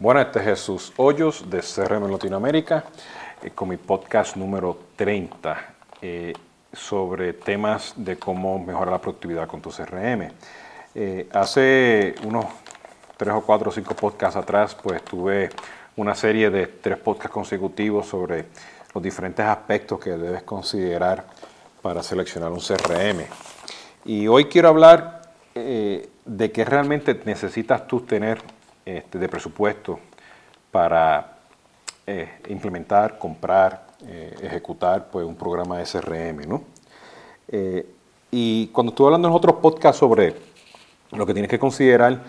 Bueno, este es Jesús Hoyos de CRM Latinoamérica eh, con mi podcast número 30 eh, sobre temas de cómo mejorar la productividad con tu CRM. Eh, hace unos 3 o 4 o 5 podcasts atrás, pues tuve una serie de tres podcasts consecutivos sobre los diferentes aspectos que debes considerar para seleccionar un CRM. Y hoy quiero hablar de qué realmente necesitas tú tener este, de presupuesto para eh, implementar, comprar, eh, ejecutar pues, un programa de SRM. ¿no? Eh, y cuando estuve hablando en otros podcasts sobre lo que tienes que considerar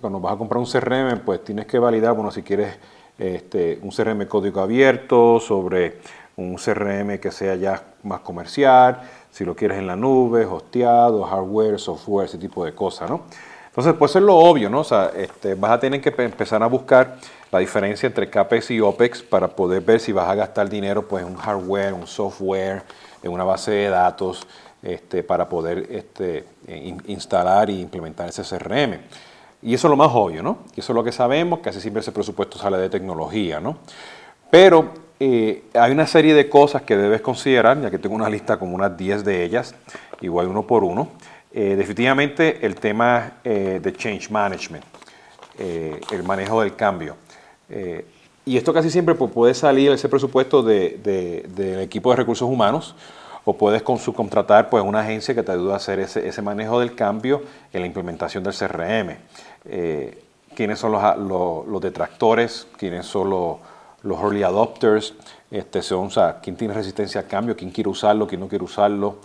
cuando vas a comprar un CRM, pues tienes que validar, bueno, si quieres este, un CRM código abierto, sobre un CRM que sea ya más comercial, si lo quieres en la nube, hosteado, hardware, software, ese tipo de cosas, ¿no? Entonces, pues es lo obvio, ¿no? O sea, este, vas a tener que empezar a buscar la diferencia entre CAPEX y OPEX para poder ver si vas a gastar dinero pues, en un hardware, un software, en una base de datos, este, para poder este, instalar e implementar ese CRM. Y eso es lo más obvio, ¿no? Y eso es lo que sabemos, casi siempre ese presupuesto sale de tecnología, ¿no? Pero eh, hay una serie de cosas que debes considerar, ya que tengo una lista como unas 10 de ellas, igual uno por uno. Eh, definitivamente el tema eh, de change management, eh, el manejo del cambio. y esto casi siempre pues, puede salir ese presupuesto del equipo de recursos humanos o puedes subcontratar pues, una agencia que te ayude a hacer ese, manejo del cambio en la implementación del CRM. ¿Quiénes son los, detractores? ¿Quiénes son los, early adopters? Este, son, ¿Quién tiene resistencia al cambio? ¿Quién quiere usarlo? ¿Quién no quiere usarlo?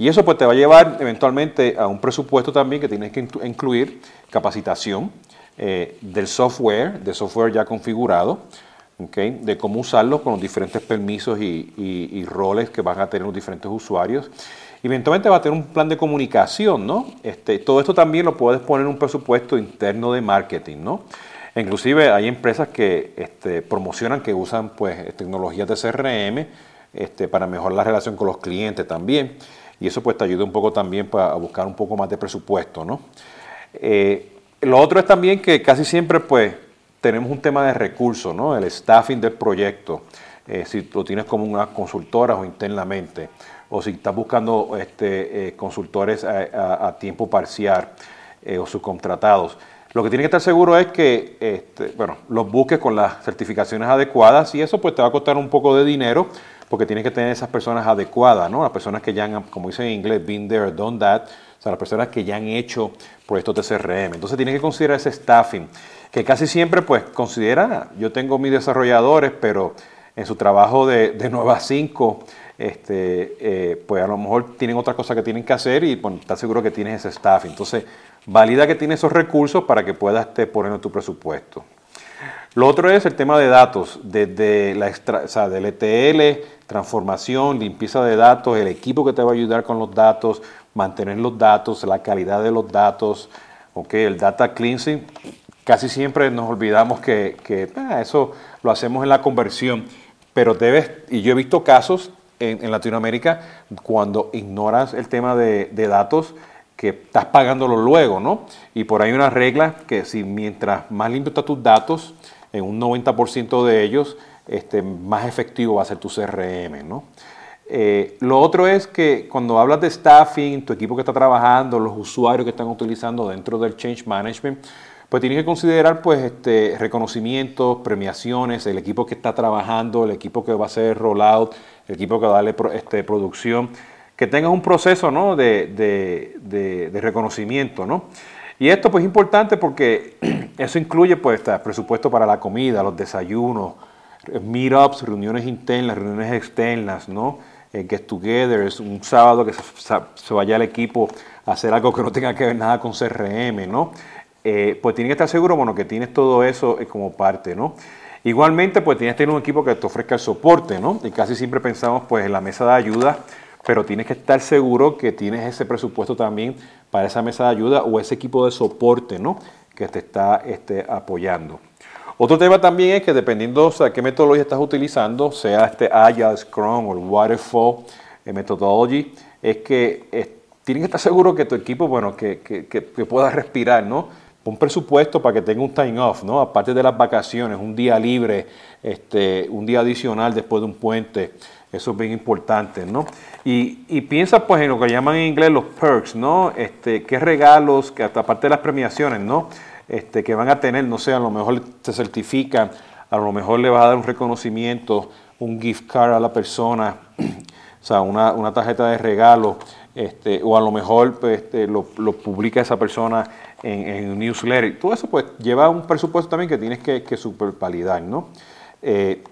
Y eso pues te va a llevar eventualmente a un presupuesto también que tienes que incluir capacitación eh, del software, de software ya configurado, de cómo usarlo con los diferentes permisos y, roles que van a tener los diferentes usuarios. Eventualmente va a tener un plan de comunicación, ¿no? Este, todo esto también lo puedes poner en un presupuesto interno de marketing, ¿no? Inclusive hay empresas que este, promocionan que usan pues, tecnologías de CRM este, para mejorar la relación con los clientes también y eso pues te ayuda un poco también para pues, buscar un poco más de presupuesto, ¿no? Eh, lo otro es también que casi siempre pues tenemos un tema de recursos, ¿no? El staffing del proyecto, eh, si lo tienes como una consultora o internamente, o si estás buscando este, eh, consultores a, tiempo parcial o subcontratados. Lo que tienes que estar seguro es que este, bueno, los busques con las certificaciones adecuadas y eso pues te va a costar un poco de dinero, porque tienes que tener esas personas adecuadas, ¿no? Las personas que ya han, como dice en inglés, been there, done that, o sea, las personas que ya han hecho proyectos de CRM. Entonces tienes que considerar ese staffing, que casi siempre, pues, considera, yo tengo mis desarrolladores, pero en su trabajo de, de 9 a 5, este, eh, pues a lo mejor tienen otra cosa que tienen que hacer y bueno, estás seguro que tienes ese staffing. Entonces, valida que tienes esos recursos para que puedas este, poner en tu presupuesto. Lo otro es el tema de datos, desde la extra, del ETL, transformación, limpieza de datos, el equipo que te va a ayudar con los datos, mantener los datos, la calidad de los datos, okay, el data cleansing. Casi siempre nos olvidamos que, que ah, eso lo hacemos en la conversión, pero debes, y yo he visto casos en, Latinoamérica cuando ignoras el tema de, de datos, que estás pagándolo luego, ¿no? Y por ahí una regla que si mientras más limpio están tus datos, en un 90% de ellos, este, más efectivo va a ser tu CRM. ¿no? Eh, lo otro es que cuando hablas de staffing, tu equipo que está trabajando, los usuarios que están utilizando dentro del Change Management, pues tienes que considerar pues, este, reconocimientos, premiaciones, el equipo que está trabajando, el equipo que va a hacer rollout, el equipo que va a darle este, producción, que tengas un proceso ¿no? de, de, de reconocimiento. ¿no? Y esto pues es importante porque eso incluye pues presupuesto para la comida, los desayunos, meetups, reuniones internas, reuniones externas, ¿no? Eh, get together, es un sábado que se, vaya el equipo a hacer algo que no tenga que ver nada con CRM, ¿no? Eh, pues tienes que estar seguro, bueno, que tienes todo eso eh, como parte, ¿no? Igualmente, pues tienes que tener un equipo que te ofrezca el soporte, ¿no? Y casi siempre pensamos pues en la mesa de ayuda pero tienes que estar seguro que tienes ese presupuesto también para esa mesa de ayuda o ese equipo de soporte ¿no? que te está este, apoyando. Otro tema también es que dependiendo de qué metodología estás utilizando, sea este Agile, Scrum o el Waterfall eh, Methodology, es que tienes que estar seguro que tu equipo, bueno, que, que, que, pueda respirar, ¿no? Un presupuesto para que tenga un time off, ¿no? Aparte de las vacaciones, un día libre, este, un día adicional después de un puente. Eso es bien importante, ¿no? Y, piensa pues en lo que llaman en inglés los perks, ¿no? Este, qué regalos, que aparte de las premiaciones, ¿no? Este, que van a tener, no sé, a lo mejor se certifican, a lo mejor le vas a dar un reconocimiento, un gift card a la persona, o sea, una, tarjeta de regalo, este, o a lo mejor pues, este, lo, publica esa persona en, un newsletter. Todo eso pues lleva un presupuesto también que tienes que, que supervalidar, ¿no? Eh,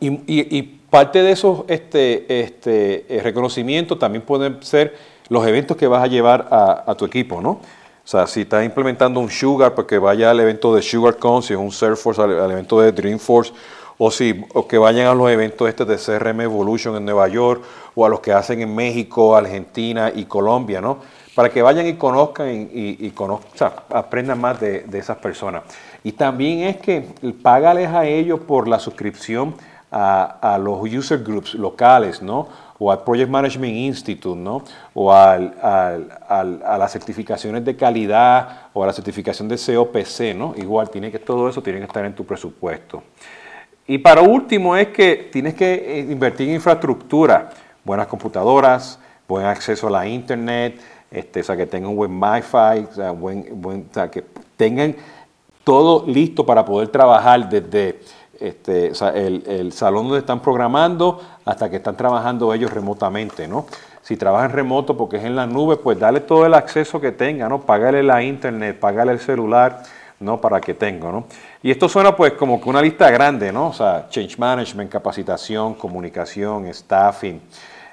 y, parte de esos este, este, eh, reconocimientos también pueden ser los eventos que vas a llevar a, tu equipo, ¿no? O sea, si estás implementando un Sugar, pues que vaya al evento de SugarCon, si es un Surfforce, al, al evento de Dreamforce, o, si, o que vayan a los eventos este de CRM Evolution en Nueva York, o a los que hacen en México, Argentina y Colombia, ¿no? Para que vayan y conozcan y, aprendan más de, de esas personas. Y también es que págales a ellos por la suscripción a, los user groups locales, ¿no? O al Project Management Institute, ¿no? O al, a las certificaciones de calidad o a la certificación de COPC, ¿no? Igual, tiene que, todo eso tiene que estar en tu presupuesto. Y para último es que tienes que eh, invertir en infraestructura, buenas computadoras, buen acceso a la internet, este, o sea, que tengan buen Wi-Fi, o sea, buen, buen, o sea, que tengan todo listo para poder trabajar desde este, el, salón donde están programando hasta que están trabajando ellos remotamente, ¿no? Si trabajan remoto porque es en la nube, pues dale todo el acceso que tenga, ¿no? Págale la internet, págale el celular, ¿no? Para que tenga, ¿no? Y esto suena pues como que una lista grande, ¿no? O sea, change management, capacitación, comunicación, staffing,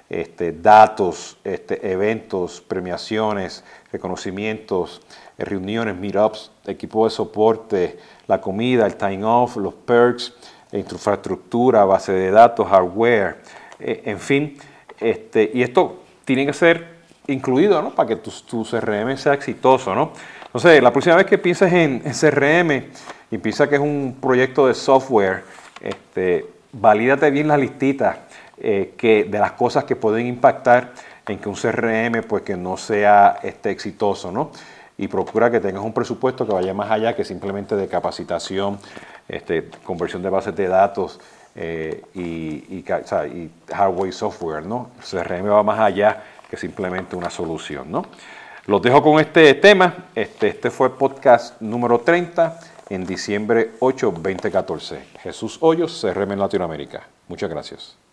este, datos, este, eventos, premiaciones, reconocimientos, reuniones, meetups, equipo de soporte, la comida, el time off, los perks, infraestructura, base de datos, hardware, eh, en fin. Este, y esto tiene que ser incluido ¿no? para que tu, CRM sea exitoso. ¿no? Entonces, la próxima vez que pienses en, CRM y piensas que es un proyecto de software, este, valídate bien las listitas eh, que, de las cosas que pueden impactar en que un CRM pues, que no sea este, exitoso. ¿no? y procura que tengas un presupuesto que vaya más allá que simplemente de capacitación, este, conversión de bases de datos eh, y, hardware y software, ¿no? CRM va más allá que simplemente una solución, ¿no? Los dejo con este tema. Este, este fue podcast número 30 en diciembre 8, 2014. Jesús Hoyos, CRM en Latinoamérica. Muchas gracias.